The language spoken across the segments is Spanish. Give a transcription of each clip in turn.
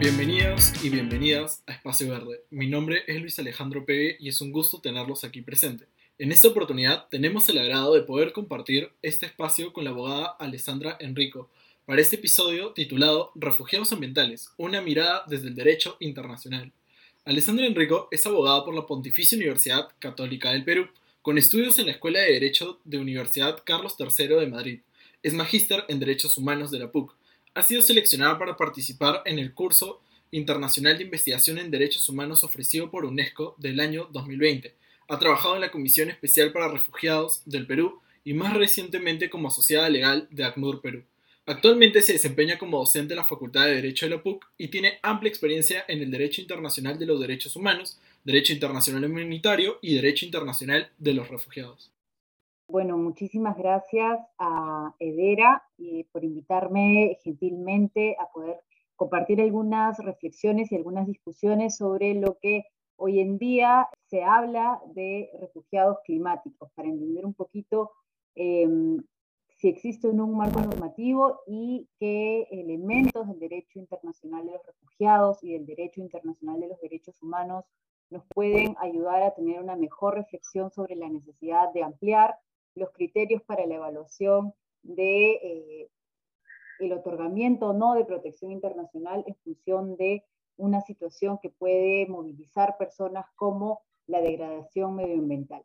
Bienvenidos y bienvenidas a Espacio Verde. Mi nombre es Luis Alejandro Pegue y es un gusto tenerlos aquí presente. En esta oportunidad tenemos el agrado de poder compartir este espacio con la abogada Alessandra Enrico para este episodio titulado Refugiados ambientales, una mirada desde el derecho internacional. Alessandra Enrico es abogada por la Pontificia Universidad Católica del Perú, con estudios en la Escuela de Derecho de Universidad Carlos III de Madrid. Es magíster en Derechos Humanos de la PUC. Ha sido seleccionada para participar en el curso internacional de investigación en derechos humanos ofrecido por UNESCO del año 2020 ha trabajado en la Comisión Especial para Refugiados del Perú y más recientemente como asociada legal de ACNUR Perú. Actualmente se desempeña como docente en la Facultad de Derecho de la PUC y tiene amplia experiencia en el Derecho Internacional de los Derechos Humanos, Derecho Internacional Humanitario y Derecho Internacional de los Refugiados. Bueno, muchísimas gracias a Edera eh, por invitarme gentilmente a poder compartir algunas reflexiones y algunas discusiones sobre lo que Hoy en día se habla de refugiados climáticos para entender un poquito em, si existe o no un marco normativo y qué elementos del derecho internacional de los refugiados y del derecho internacional de los derechos humanos nos pueden ayudar a tener una mejor reflexión sobre la necesidad de ampliar los criterios para la evaluación de eh, el otorgamiento o no de protección internacional en función de una situación que puede movilizar personas como la degradación medioambiental.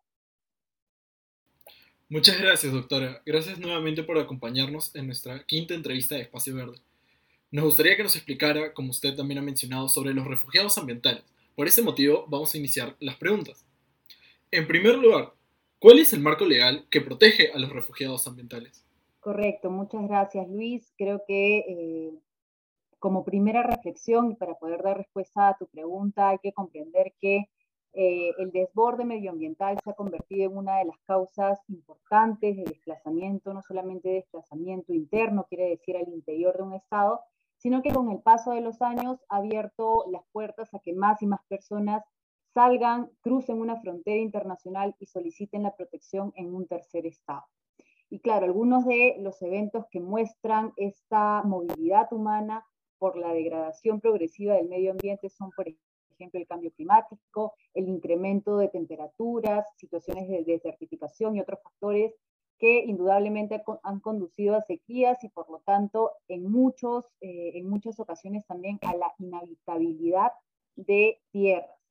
Muchas gracias, doctora. Gracias nuevamente por acompañarnos en nuestra quinta entrevista de Espacio Verde. Nos gustaría que nos explicara, como usted también ha mencionado, sobre los refugiados ambientales. Por ese motivo, vamos a iniciar las preguntas. En primer lugar, ¿cuál es el marco legal que protege a los refugiados ambientales? Correcto, muchas gracias Luis. Creo que eh, como primera reflexión y para poder dar respuesta a tu pregunta, hay que comprender que eh, el desborde medioambiental se ha convertido en una de las causas importantes de desplazamiento, no solamente de desplazamiento interno, quiere decir al interior de un Estado, sino que con el paso de los años ha abierto las puertas a que más y más personas salgan, crucen una frontera internacional y soliciten la protección en un tercer Estado. Y claro, algunos de los eventos que muestran esta movilidad humana por la degradación progresiva del medio ambiente son, por ejemplo, el cambio climático, el incremento de temperaturas, situaciones de desertificación y otros factores que indudablemente han conducido a sequías y por lo tanto en, muchos, eh, en muchas ocasiones también a la inhabitabilidad de tierras.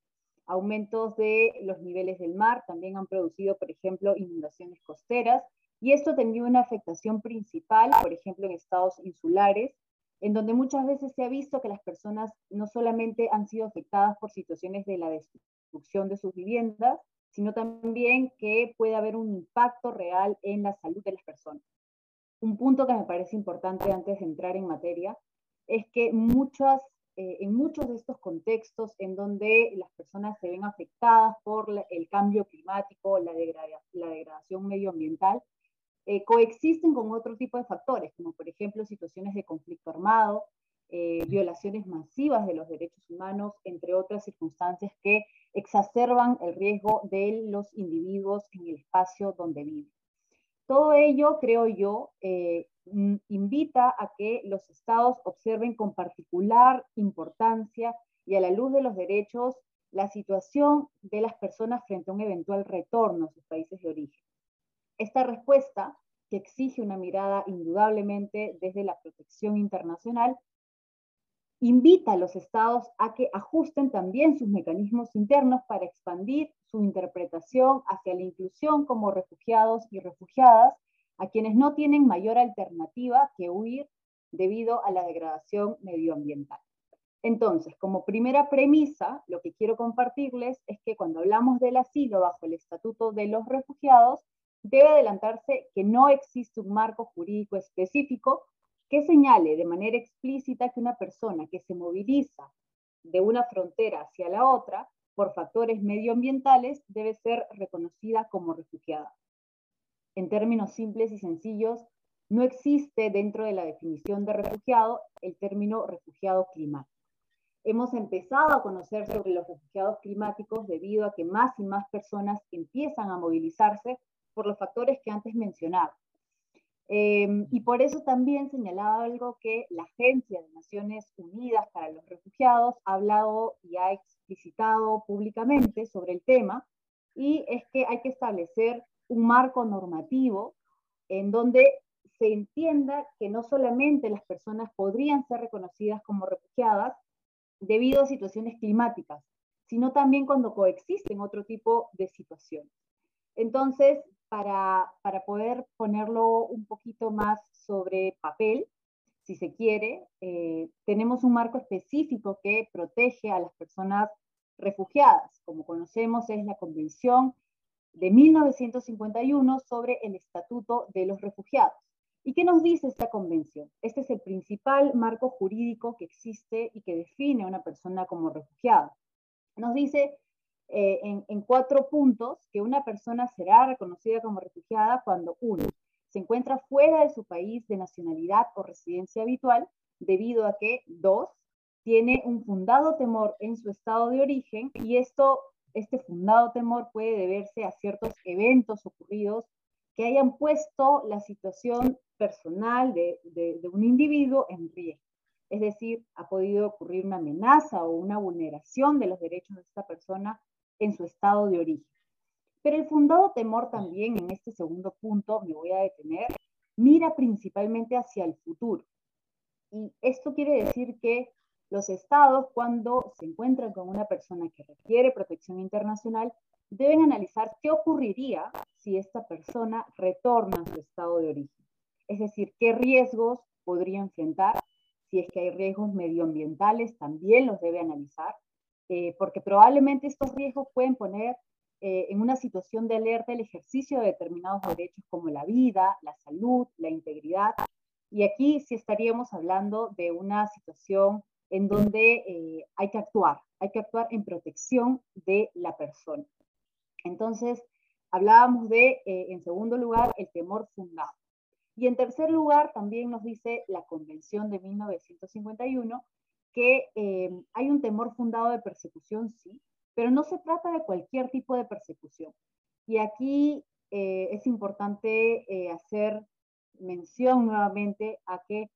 Aumentos de los niveles del mar también han producido, por ejemplo, inundaciones costeras y esto tenido una afectación principal, por ejemplo, en estados insulares, en donde muchas veces se ha visto que las personas no solamente han sido afectadas por situaciones de la destrucción de sus viviendas, sino también que puede haber un impacto real en la salud de las personas. Un punto que me parece importante antes de entrar en materia es que muchas, eh, en muchos de estos contextos en donde las personas se ven afectadas por el cambio climático, la, la degradación medioambiental, eh, coexisten con otro tipo de factores, como por ejemplo situaciones de conflicto armado, eh, violaciones masivas de los derechos humanos, entre otras circunstancias que exacerban el riesgo de los individuos en el espacio donde viven. Todo ello, creo yo, eh, invita a que los estados observen con particular importancia y a la luz de los derechos la situación de las personas frente a un eventual retorno a sus países de origen. Esta respuesta, que exige una mirada indudablemente desde la protección internacional, invita a los estados a que ajusten también sus mecanismos internos para expandir su interpretación hacia la inclusión como refugiados y refugiadas a quienes no tienen mayor alternativa que huir debido a la degradación medioambiental. Entonces, como primera premisa, lo que quiero compartirles es que cuando hablamos del asilo bajo el Estatuto de los Refugiados, debe adelantarse que no existe un marco jurídico específico que señale de manera explícita que una persona que se moviliza de una frontera hacia la otra por factores medioambientales debe ser reconocida como refugiada. En términos simples y sencillos, no existe dentro de la definición de refugiado el término refugiado climático. Hemos empezado a conocer sobre los refugiados climáticos debido a que más y más personas empiezan a movilizarse por los factores que antes mencionaba. Em, y por eso también señalaba algo que la Agencia de Naciones Unidas para los Refugiados ha hablado y ha explicitado públicamente sobre el tema, y es que hay que establecer un marco normativo en donde se entienda que no solamente las personas podrían ser reconocidas como refugiadas debido a situaciones climáticas, sino también cuando coexisten otro tipo de situaciones. Entonces, para, poder ponerlo un poquito más sobre papel, si se quiere, eh, tenemos un marco específico que protege a las personas refugiadas. Como conocemos, es la Convención de 1951 sobre el Estatuto de los Refugiados. ¿Y qué nos dice esta convención? Este es el principal marco jurídico que existe y que define a una persona como refugiada. Nos dice eh, en, cuatro puntos que una persona será reconocida como refugiada cuando, uno, se encuentra fuera de su país de nacionalidad o residencia habitual, debido a que, dos, tiene un fundado temor en su estado de origen y esto, este fundado temor puede deberse a ciertos eventos ocurridos que hayan puesto la situación personal de, de, un individuo en riesgo. Es decir, ha podido ocurrir una amenaza o una vulneración de los derechos de esta persona en su estado de origen. Pero el fundado temor también, en este segundo punto, me voy a detener, mira principalmente hacia el futuro. Y esto quiere decir que los estados, cuando se encuentran con una persona que requiere protección internacional, deben analizar qué ocurriría si esta persona retorna a su estado de origen. Es decir, qué riesgos podría enfrentar, si es que hay riesgos medioambientales, también los debe analizar, eh, porque probablemente estos riesgos pueden poner eh, en una situación de alerta el ejercicio de determinados derechos como la vida, la salud, la integridad. Y aquí sí estaríamos hablando de una situación en donde eh, hay que actuar, hay que actuar en protección de la persona. Entonces, hablábamos de, en segundo lugar, el temor fundado. Y en tercer lugar, también nos dice la Convención de 1951 que eh, hay un temor fundado de persecución, sí, pero no se trata de cualquier tipo de persecución. Y aquí eh, es importante eh, hacer mención nuevamente a que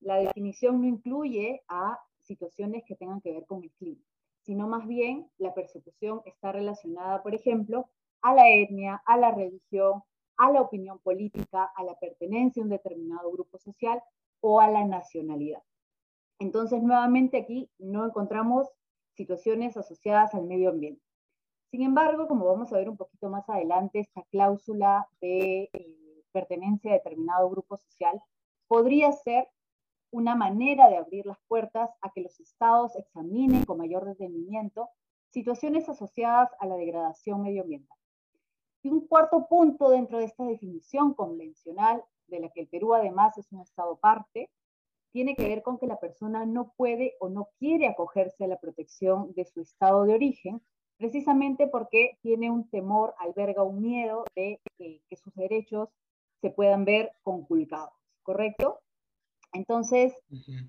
la definición no incluye a situaciones que tengan que ver con el clima, sino más bien la persecución está relacionada, por ejemplo, a la etnia, a la religión, a la opinión política, a la pertenencia a un determinado grupo social o a la nacionalidad. Entonces, nuevamente aquí no encontramos situaciones asociadas al medio ambiente. Sin embargo, como vamos a ver un poquito más adelante, esta cláusula de eh, pertenencia a determinado grupo social podría ser una manera de abrir las puertas a que los estados examinen con mayor detenimiento situaciones asociadas a la degradación medioambiental. Y un cuarto punto dentro de esta definición convencional, de la que el Perú además es un estado parte, tiene que ver con que la persona no puede o no quiere acogerse a la protección de su estado de origen, precisamente porque tiene un temor, alberga un miedo de que sus derechos se puedan ver conculcados, ¿correcto? Entonces,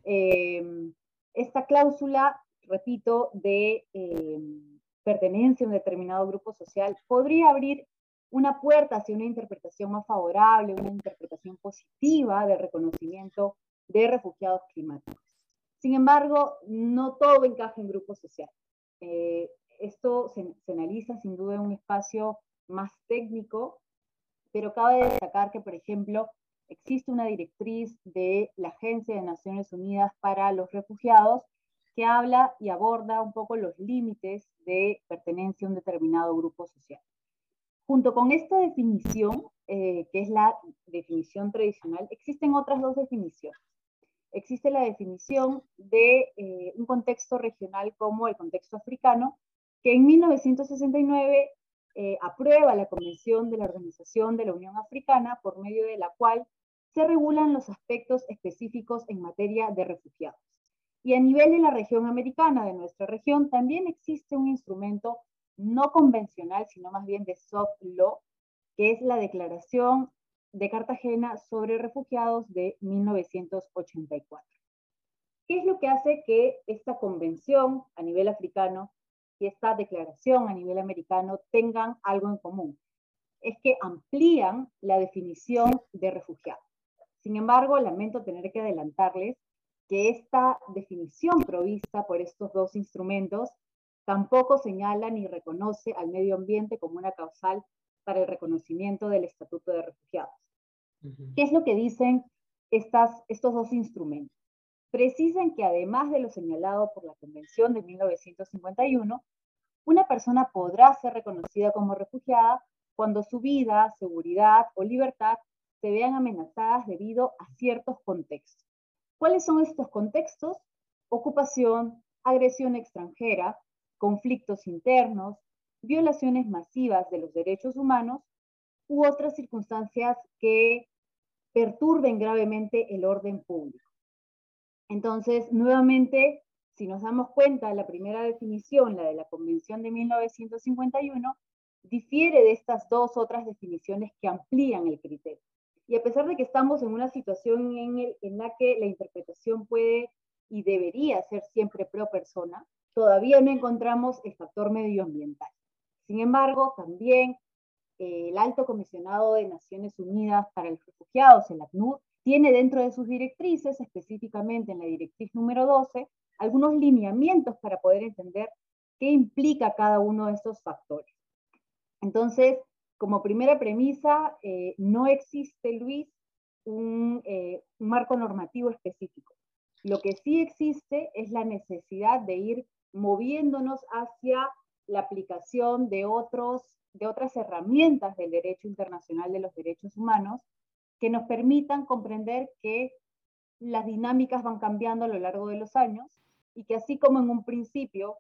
em, esta cláusula, repito, de em, pertenencia a un determinado grupo social podría abrir una puerta hacia una interpretación más favorable, una interpretación positiva del reconocimiento de refugiados climáticos. Sin embargo, no todo encaja en grupos sociales. Eh, esto se, analiza sin duda en un espacio más técnico, pero cabe destacar que, por ejemplo, existe una directriz de la Agencia de Naciones Unidas para los Refugiados que habla y aborda un poco los límites de pertenencia a un determinado grupo social. Junto con esta definición, eh, que es la definición tradicional, existen otras dos definiciones existe la definición de eh, un contexto regional como el contexto africano, que en 1969 eh, aprueba la Convención de la Organización de la Unión Africana, por medio de la cual se regulan los aspectos específicos en materia de refugiados. Y a nivel de la región americana, de nuestra región, también existe un instrumento no convencional, sino más bien de soft law, que es la Declaración de Cartagena sobre refugiados de 1984. ¿Qué es lo que hace que esta convención a nivel africano y esta declaración a nivel americano tengan algo en común? Es que amplían la definición de refugiados. Sin embargo, lamento tener que adelantarles que esta definición provista por estos dos instrumentos tampoco señala ni reconoce al medio ambiente como una causal para el reconocimiento del Estatuto de Refugiados. ¿Qué es lo que dicen estas, estos dos instrumentos? Precisan que además de lo señalado por la Convención de 1951, una persona podrá ser reconocida como refugiada cuando su vida, seguridad o libertad se vean amenazadas debido a ciertos contextos. ¿Cuáles son estos contextos? Ocupación, agresión extranjera, conflictos internos, violaciones masivas de los derechos humanos u otras circunstancias que perturben gravemente el orden público. Entonces, nuevamente, si nos damos cuenta, la primera definición, la de la Convención de 1951, difiere de estas dos otras definiciones que amplían el criterio. Y a pesar de que estamos en una situación en, la que la interpretación puede y debería ser siempre pro persona, todavía no encontramos el factor medioambiental. Sin embargo, también eh, el Alto Comisionado de Naciones Unidas para los Refugiados, el ACNUR, tiene dentro de sus directrices, específicamente en la directriz número 12, algunos lineamientos para poder entender qué implica cada uno de estos factores. Entonces, como primera premisa, eh, no existe, Luis, un, eh, un, marco normativo específico. Lo que sí existe es la necesidad de ir moviéndonos hacia la aplicación de, otros, de otras herramientas del derecho internacional de los derechos humanos que nos permitan comprender que las dinámicas van cambiando a lo largo de los años y que así como en un principio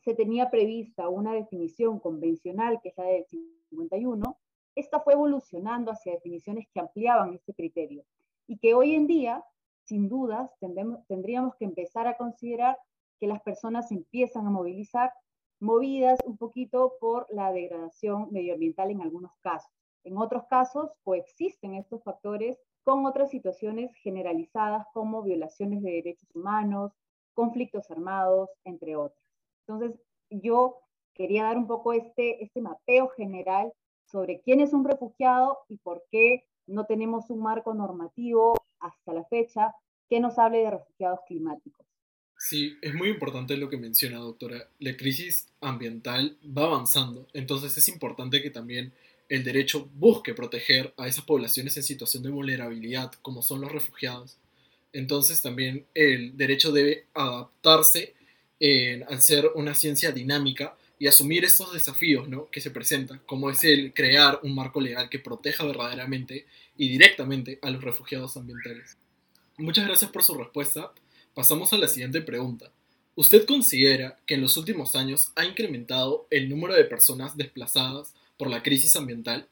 se tenía prevista una definición convencional, que es la del 51, esta fue evolucionando hacia definiciones que ampliaban este criterio y que hoy en día, sin dudas, tendríamos que empezar a considerar que las personas empiezan a movilizar, movidas un poquito por la degradación medioambiental en algunos casos. En otros casos coexisten estos factores con otras situaciones generalizadas como violaciones de derechos humanos, conflictos armados, entre otras. Entonces, yo quería dar un poco este, este mapeo general sobre quién es un refugiado y por qué no tenemos un marco normativo hasta la fecha que nos hable de refugiados climáticos. Sí, es muy importante lo que menciona, doctora. La crisis ambiental va avanzando, entonces es importante que también el derecho busque proteger a esas poblaciones en situación de vulnerabilidad, como son los refugiados. Entonces también el derecho debe adaptarse al ser una ciencia dinámica y asumir estos desafíos ¿no? que se presentan, como es el crear un marco legal que proteja verdaderamente y directamente a los refugiados ambientales. Muchas gracias por su respuesta. Pasamos a la siguiente pregunta. ¿Usted considera que en los últimos años ha incrementado el número de personas desplazadas por la crisis ambiental?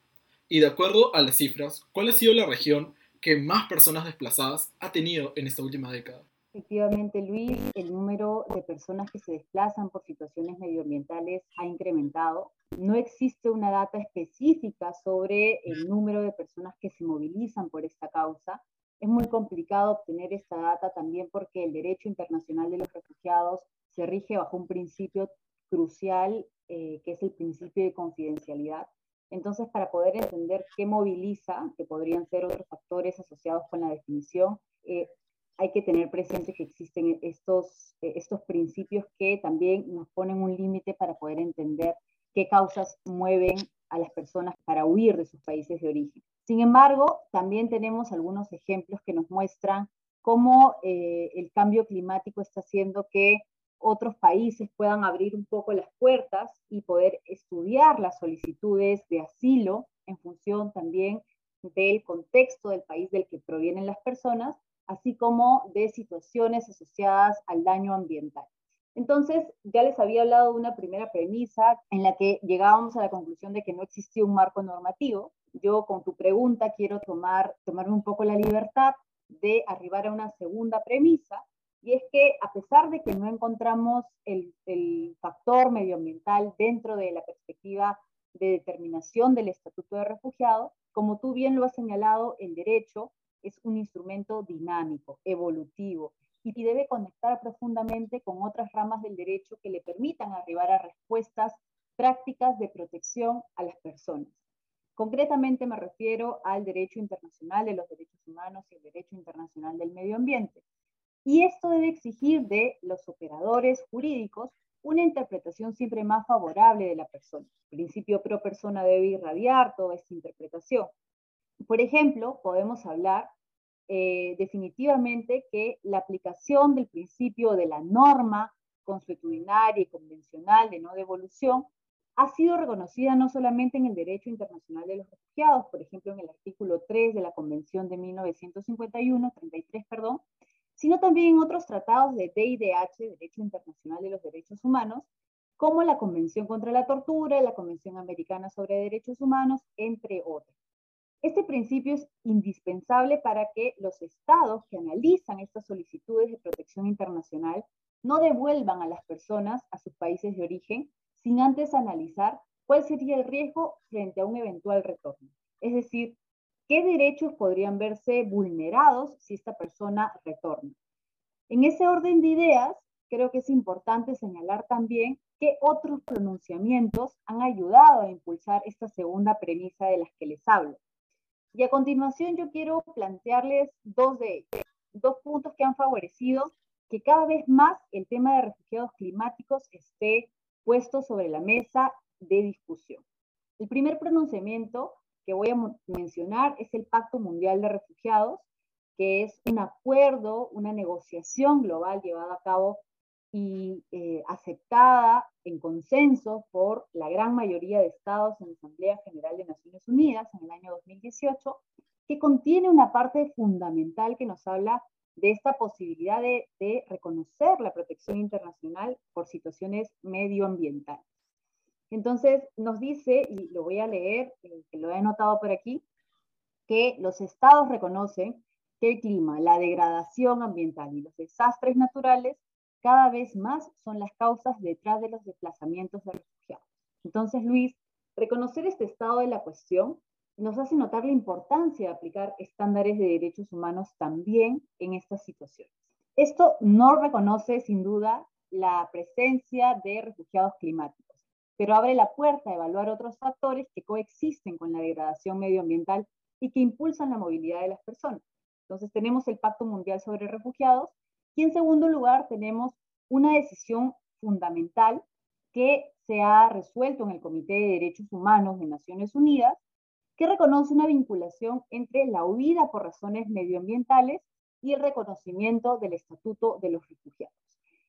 Y de acuerdo a las cifras, ¿cuál ha sido la región que más personas desplazadas ha tenido en esta última década? Efectivamente, Luis, el número de personas que se desplazan por situaciones medioambientales ha incrementado. No existe una data específica sobre el número de personas que se movilizan por esta causa, es muy complicado obtener esta data también porque el derecho internacional de los refugiados se rige bajo un principio crucial, eh, que es el principio de confidencialidad. Entonces, para poder entender qué moviliza, que podrían ser otros factores asociados con la definición, eh, hay que tener presente que existen estos, eh, estos principios que también nos ponen un límite para poder entender qué causas mueven a las personas para huir de sus países de origen. Sin embargo, también tenemos algunos ejemplos que nos muestran cómo eh, el cambio climático está haciendo que otros países puedan abrir un poco las puertas y poder estudiar las solicitudes de asilo en función también del contexto del país del que provienen las personas, así como de situaciones asociadas al daño ambiental. Entonces, ya les había hablado de una primera premisa en la que llegábamos a la conclusión de que no existía un marco normativo, yo con tu pregunta quiero tomar, tomarme un poco la libertad de arribar a una segunda premisa, y es que a pesar de que no encontramos el, el factor medioambiental dentro de la perspectiva de determinación del Estatuto de Refugiado, como tú bien lo has señalado, el derecho es un instrumento dinámico, evolutivo, y debe conectar profundamente con otras ramas del derecho que le permitan arribar a respuestas prácticas de protección a las personas. Concretamente me refiero al derecho internacional de los derechos humanos y el derecho internacional del medio ambiente. Y esto debe exigir de los operadores jurídicos una interpretación siempre más favorable de la persona. El principio pro persona debe irradiar toda esta interpretación. Por ejemplo, podemos hablar eh, definitivamente que la aplicación del principio de la norma consuetudinaria y convencional de no devolución ha sido reconocida no solamente en el derecho internacional de los refugiados, por ejemplo, en el artículo 3 de la Convención de 1951, 33, perdón, sino también en otros tratados de DIDH, Derecho Internacional de los Derechos Humanos, como la Convención contra la Tortura, la Convención Americana sobre Derechos Humanos, entre otros. Este principio es indispensable para que los estados que analizan estas solicitudes de protección internacional no devuelvan a las personas a sus países de origen sin antes analizar cuál sería el riesgo frente a un eventual retorno. Es decir, qué derechos podrían verse vulnerados si esta persona retorna. En ese orden de ideas, creo que es importante señalar también que otros pronunciamientos han ayudado a impulsar esta segunda premisa de las que les hablo. Y a continuación yo quiero plantearles dos de dos puntos que han favorecido que cada vez más el tema de refugiados climáticos esté puesto sobre la mesa de discusión. El primer pronunciamiento que voy a mencionar es el Pacto Mundial de Refugiados, que es un acuerdo, una negociación global llevada a cabo y eh, aceptada en consenso por la gran mayoría de estados en la Asamblea General de Naciones Unidas en el año 2018, que contiene una parte fundamental que nos habla de esta posibilidad de, reconocer la protección internacional por situaciones medioambientales. Entonces nos dice, y lo voy a leer, eh, lo he anotado por aquí, que los estados reconocen que el clima, la degradación ambiental y los desastres naturales cada vez más son las causas detrás de los desplazamientos de refugiados. Entonces, Luis, reconocer este estado de la cuestión nos hace notar la importancia de aplicar estándares de derechos humanos también en estas situaciones. Esto no reconoce, sin duda, la presencia de refugiados climáticos, pero abre la puerta a evaluar otros factores que coexisten con la degradación medioambiental y que impulsan la movilidad de las personas. Entonces tenemos el Pacto Mundial sobre Refugiados, y en segundo lugar, tenemos una decisión fundamental que se ha resuelto en el Comité de Derechos Humanos de Naciones Unidas, que reconoce una vinculación entre la huida por razones medioambientales y el reconocimiento del Estatuto de los Refugiados.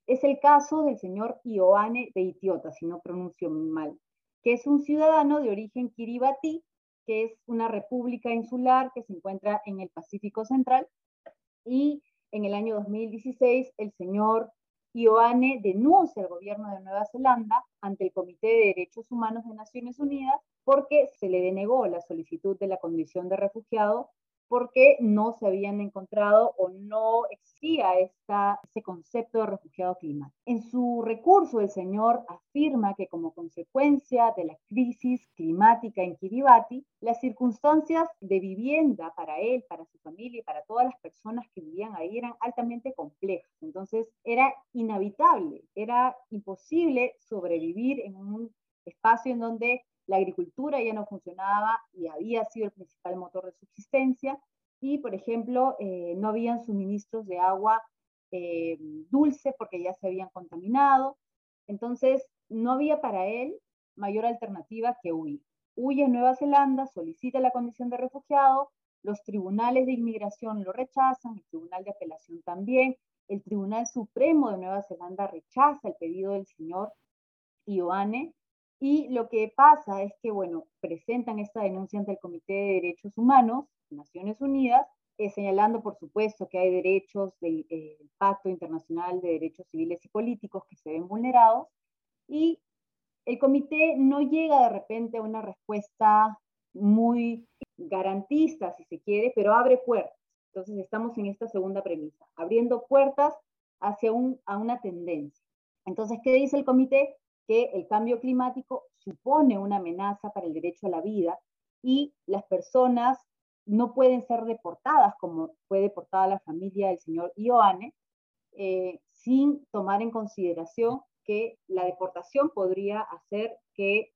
Es el caso del señor Ioane de Itiota, si no pronuncio mal, que es un ciudadano de origen kiribati, que es una república insular que se encuentra en el Pacífico Central y en el año 2016, el señor Ioane denuncia al gobierno de Nueva Zelanda ante el Comité de Derechos Humanos de Naciones Unidas porque se le denegó la solicitud de la condición de refugiado porque no se habían encontrado o no existía esta, ese concepto de refugiado climático. En su recurso, el señor afirma que como consecuencia de la crisis climática en Kiribati, las circunstancias de vivienda para él, para su familia y para todas las personas que vivían ahí eran altamente complejas. Entonces, era inhabitable, era imposible sobrevivir en un espacio en donde la agricultura ya no funcionaba y había sido el principal motor de subsistencia y, por ejemplo, eh, no habían suministros de agua eh, dulce porque ya se habían contaminado. Entonces, no había para él mayor alternativa que huir. Huye a Nueva Zelanda, solicita la condición de refugiado, los tribunales de inmigración lo rechazan, el tribunal de apelación también, el Tribunal Supremo de Nueva Zelanda rechaza el pedido del señor Ioane y lo que pasa es que, bueno, presentan esta denuncia ante el Comité de Derechos Humanos, Naciones Unidas, eh, señalando, por supuesto, que hay derechos del eh, Pacto Internacional de Derechos Civiles y Políticos que se ven vulnerados, y el comité no llega de repente a una respuesta muy garantista, si se quiere, pero abre puertas. Entonces estamos en esta segunda premisa, abriendo puertas hacia a una tendencia. Entonces, ¿qué dice el comité? Que el cambio climático supone una amenaza para el derecho a la vida y las personas no pueden ser deportadas como fue deportada la familia del señor Ioane, eh, sin tomar en consideración que la deportación podría hacer que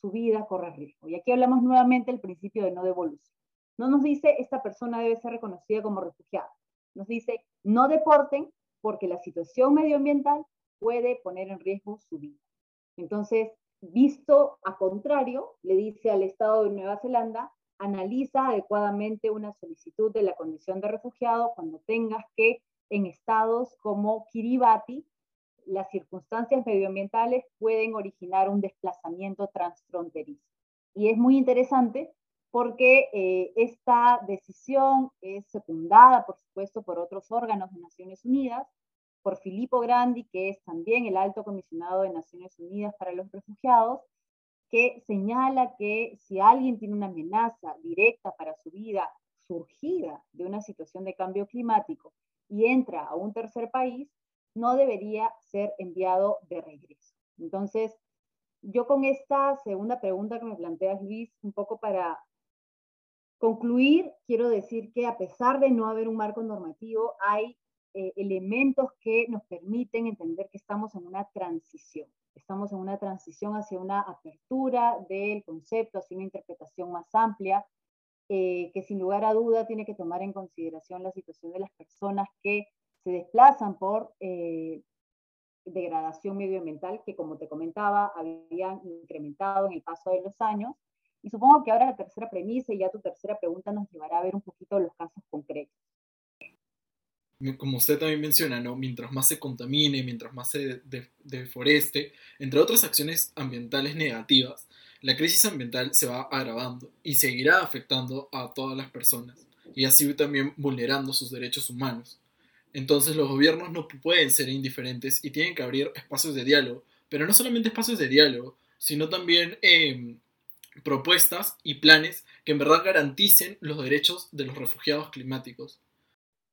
su vida corre riesgo. Y aquí hablamos nuevamente del principio de no devolución. No nos dice esta persona debe ser reconocida como refugiada. Nos dice no deporten porque la situación medioambiental puede poner en riesgo su vida. Entonces, visto a contrario, le dice al Estado de Nueva Zelanda, analiza adecuadamente una solicitud de la condición de refugiado cuando tengas que en estados como Kiribati, las circunstancias medioambientales pueden originar un desplazamiento transfronterizo. Y es muy interesante porque eh, esta decisión es secundada, por supuesto, por otros órganos de Naciones Unidas, por Filippo Grandi, que es también el alto comisionado de Naciones Unidas para los Refugiados, que señala que si alguien tiene una amenaza directa para su vida surgida de una situación de cambio climático y entra a un tercer país, no debería ser enviado de regreso. Entonces, yo con esta segunda pregunta que me planteas, Luis, un poco para concluir, quiero decir que a pesar de no haber un marco normativo, hay eh, elementos que nos permiten entender que estamos en una transición. Estamos en una transición hacia una apertura del concepto, hacia una interpretación más amplia, eh, que sin lugar a duda tiene que tomar en consideración la situación de las personas que se desplazan por eh, degradación medioambiental, que como te comentaba, habían incrementado en el paso de los años. Y supongo que ahora la tercera premisa y ya tu tercera pregunta nos llevará a ver un poquito los casos concretos como usted también menciona, ¿no? mientras más se contamine, mientras más se deforeste, entre otras acciones ambientales negativas, la crisis ambiental se va agravando y seguirá afectando a todas las personas y así también vulnerando sus derechos humanos. Entonces los gobiernos no pueden ser indiferentes y tienen que abrir espacios de diálogo, pero no solamente espacios de diálogo, sino también em, propuestas y planes que en verdad garanticen los derechos de los refugiados climáticos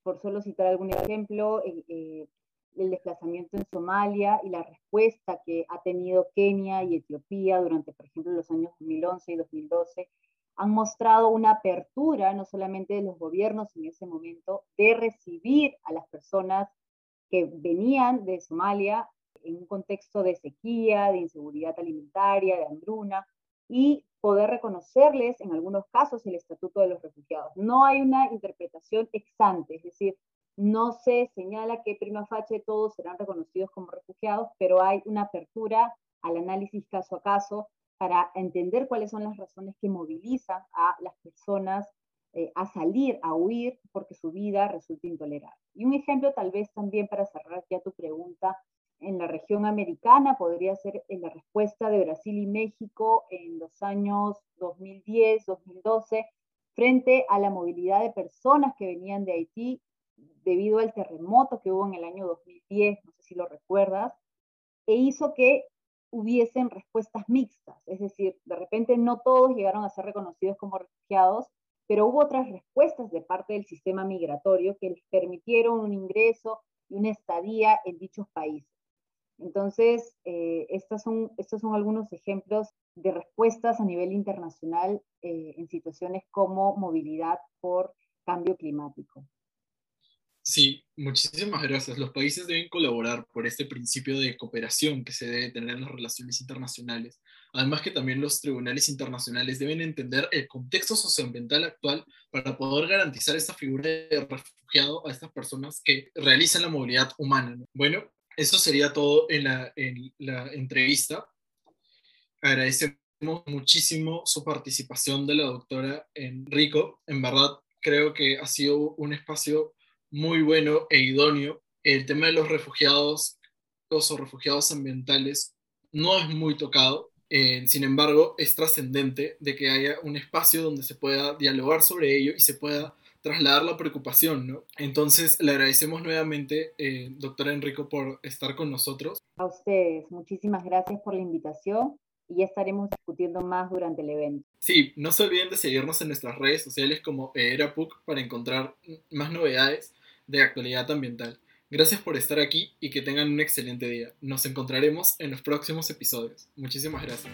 por solo citar algún ejemplo, eh, el desplazamiento en Somalia y la respuesta que ha tenido Kenia y Etiopía durante, por ejemplo, los años 2011 y 2012, han mostrado una apertura, no solamente de los gobiernos en ese momento, de recibir a las personas que venían de Somalia en un contexto de sequía, de inseguridad alimentaria, de hambruna, y poder reconocerles en algunos casos el estatuto de los refugiados. No hay una interpretación exante, es decir, no se señala que prima facie todos serán reconocidos como refugiados, pero hay una apertura al análisis caso a caso para entender cuáles son las razones que movilizan a las personas eh, a salir, a huir, porque su vida resulta intolerable. Y un ejemplo tal vez también para cerrar ya tu pregunta en la región americana, podría ser en la respuesta de Brasil y México en los años 2010, 2012, frente a la movilidad de personas que venían de Haití debido al terremoto que hubo en el año 2010, no sé si lo recuerdas, e hizo que hubiesen respuestas mixtas, es decir, de repente no todos llegaron a ser reconocidos como refugiados, pero hubo otras respuestas de parte del sistema migratorio que les permitieron un ingreso y una estadía en dichos países. Entonces, eh, estos, son, estos son algunos ejemplos de respuestas a nivel internacional eh, en situaciones como movilidad por cambio climático. Sí, muchísimas gracias. Los países deben colaborar por este principio de cooperación que se debe tener en las relaciones internacionales. Además que también los tribunales internacionales deben entender el contexto socioambiental actual para poder garantizar esta figura de refugiado a estas personas que realizan la movilidad humana. Bueno, eso sería todo en la, en la entrevista. Agradecemos muchísimo su participación de la doctora Enrico. En verdad, creo que ha sido un espacio muy bueno e idóneo. El tema de los refugiados o refugiados ambientales no es muy tocado. Eh, sin embargo, es trascendente de que haya un espacio donde se pueda dialogar sobre ello y se pueda trasladar la preocupación, ¿no? Entonces, le agradecemos nuevamente, eh, doctora Enrico, por estar con nosotros. A ustedes, muchísimas gracias por la invitación y ya estaremos discutiendo más durante el evento. Sí, no se olviden de seguirnos en nuestras redes sociales como ERAPUC para encontrar más novedades de actualidad ambiental. Gracias por estar aquí y que tengan un excelente día. Nos encontraremos en los próximos episodios. Muchísimas gracias.